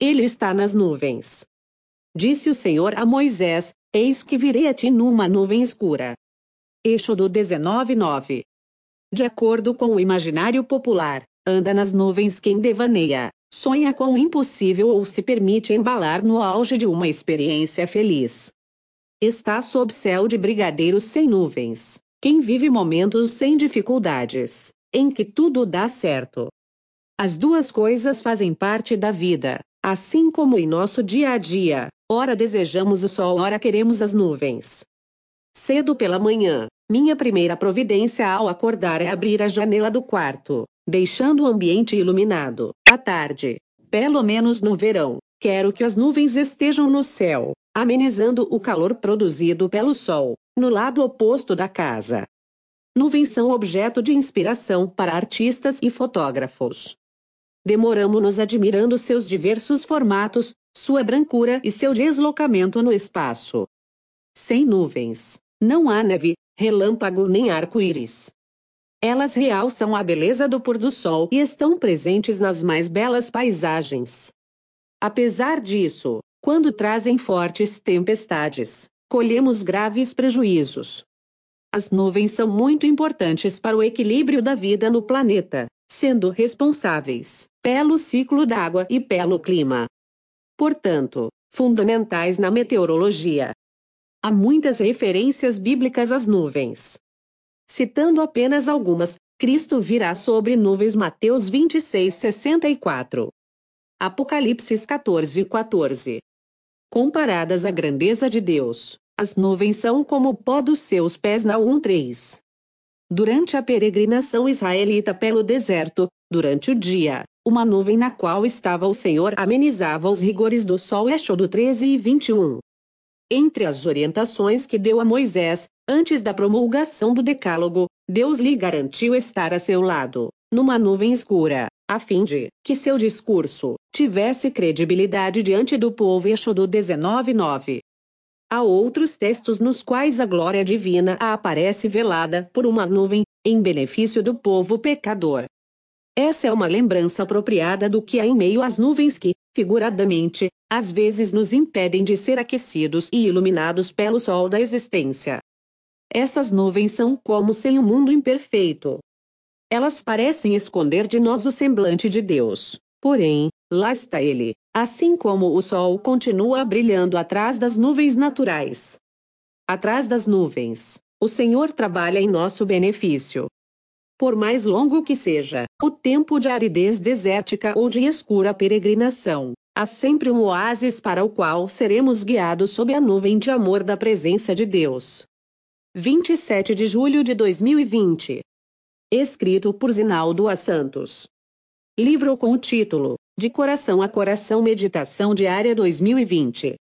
ele está nas nuvens. Disse o Senhor a Moisés: Eis que virei a ti numa nuvem escura. Êxodo 19:9. De acordo com o imaginário popular, anda nas nuvens quem devaneia, sonha com o impossível ou se permite embalar no auge de uma experiência feliz. Está sob céu de brigadeiros sem nuvens, quem vive momentos sem dificuldades, em que tudo dá certo. As duas coisas fazem parte da vida, assim como em nosso dia a dia, ora desejamos o sol, ora queremos as nuvens. Cedo pela manhã, minha primeira providência ao acordar é abrir a janela do quarto, deixando o ambiente iluminado. À tarde, pelo menos no verão, quero que as nuvens estejam no céu, amenizando o calor produzido pelo sol, no lado oposto da casa. Nuvens são objeto de inspiração para artistas e fotógrafos. Demoramos-nos admirando seus diversos formatos, sua brancura e seu deslocamento no espaço. Sem nuvens, não há neve, relâmpago nem arco-íris. Elas realçam a beleza do pôr do sol e estão presentes nas mais belas paisagens. Apesar disso, quando trazem fortes tempestades, colhemos graves prejuízos. As nuvens são muito importantes para o equilíbrio da vida no planeta, sendo responsáveis pelo ciclo da água e pelo clima. Portanto, fundamentais na meteorologia. Há muitas referências bíblicas às nuvens. Citando apenas algumas, Cristo virá sobre nuvens Mateus 26, 64. Apocalipse 14, 14. Comparadas à grandeza de Deus, as nuvens são como o pó dos seus pés na 1:3. Durante a peregrinação israelita pelo deserto, durante o dia, uma nuvem na qual estava o Senhor amenizava os rigores do sol Êxodo 13 e 21. Entre as orientações que deu a Moisés, antes da promulgação do Decálogo, Deus lhe garantiu estar a seu lado, numa nuvem escura, a fim de que seu discurso tivesse credibilidade diante do povo. Êxodo 19:9. Há outros textos nos quais a glória divina aparece velada por uma nuvem, em benefício do povo pecador. Essa é uma lembrança apropriada do que há em meio às nuvens que, figuradamente, às vezes nos impedem de ser aquecidos e iluminados pelo sol da existência. Essas nuvens são como sem um mundo imperfeito. Elas parecem esconder de nós o semblante de Deus. Porém, lá está ele, assim como o sol continua brilhando atrás das nuvens naturais. Atrás das nuvens, o Senhor trabalha em nosso benefício. Por mais longo que seja o tempo de aridez desértica ou de escura peregrinação, há sempre um oásis para o qual seremos guiados sob a nuvem de amor da presença de Deus. 27 de julho de 2020. Escrito por Zinaldo A. Santos. Livro com o título De Coração a Coração Meditação Diária 2020.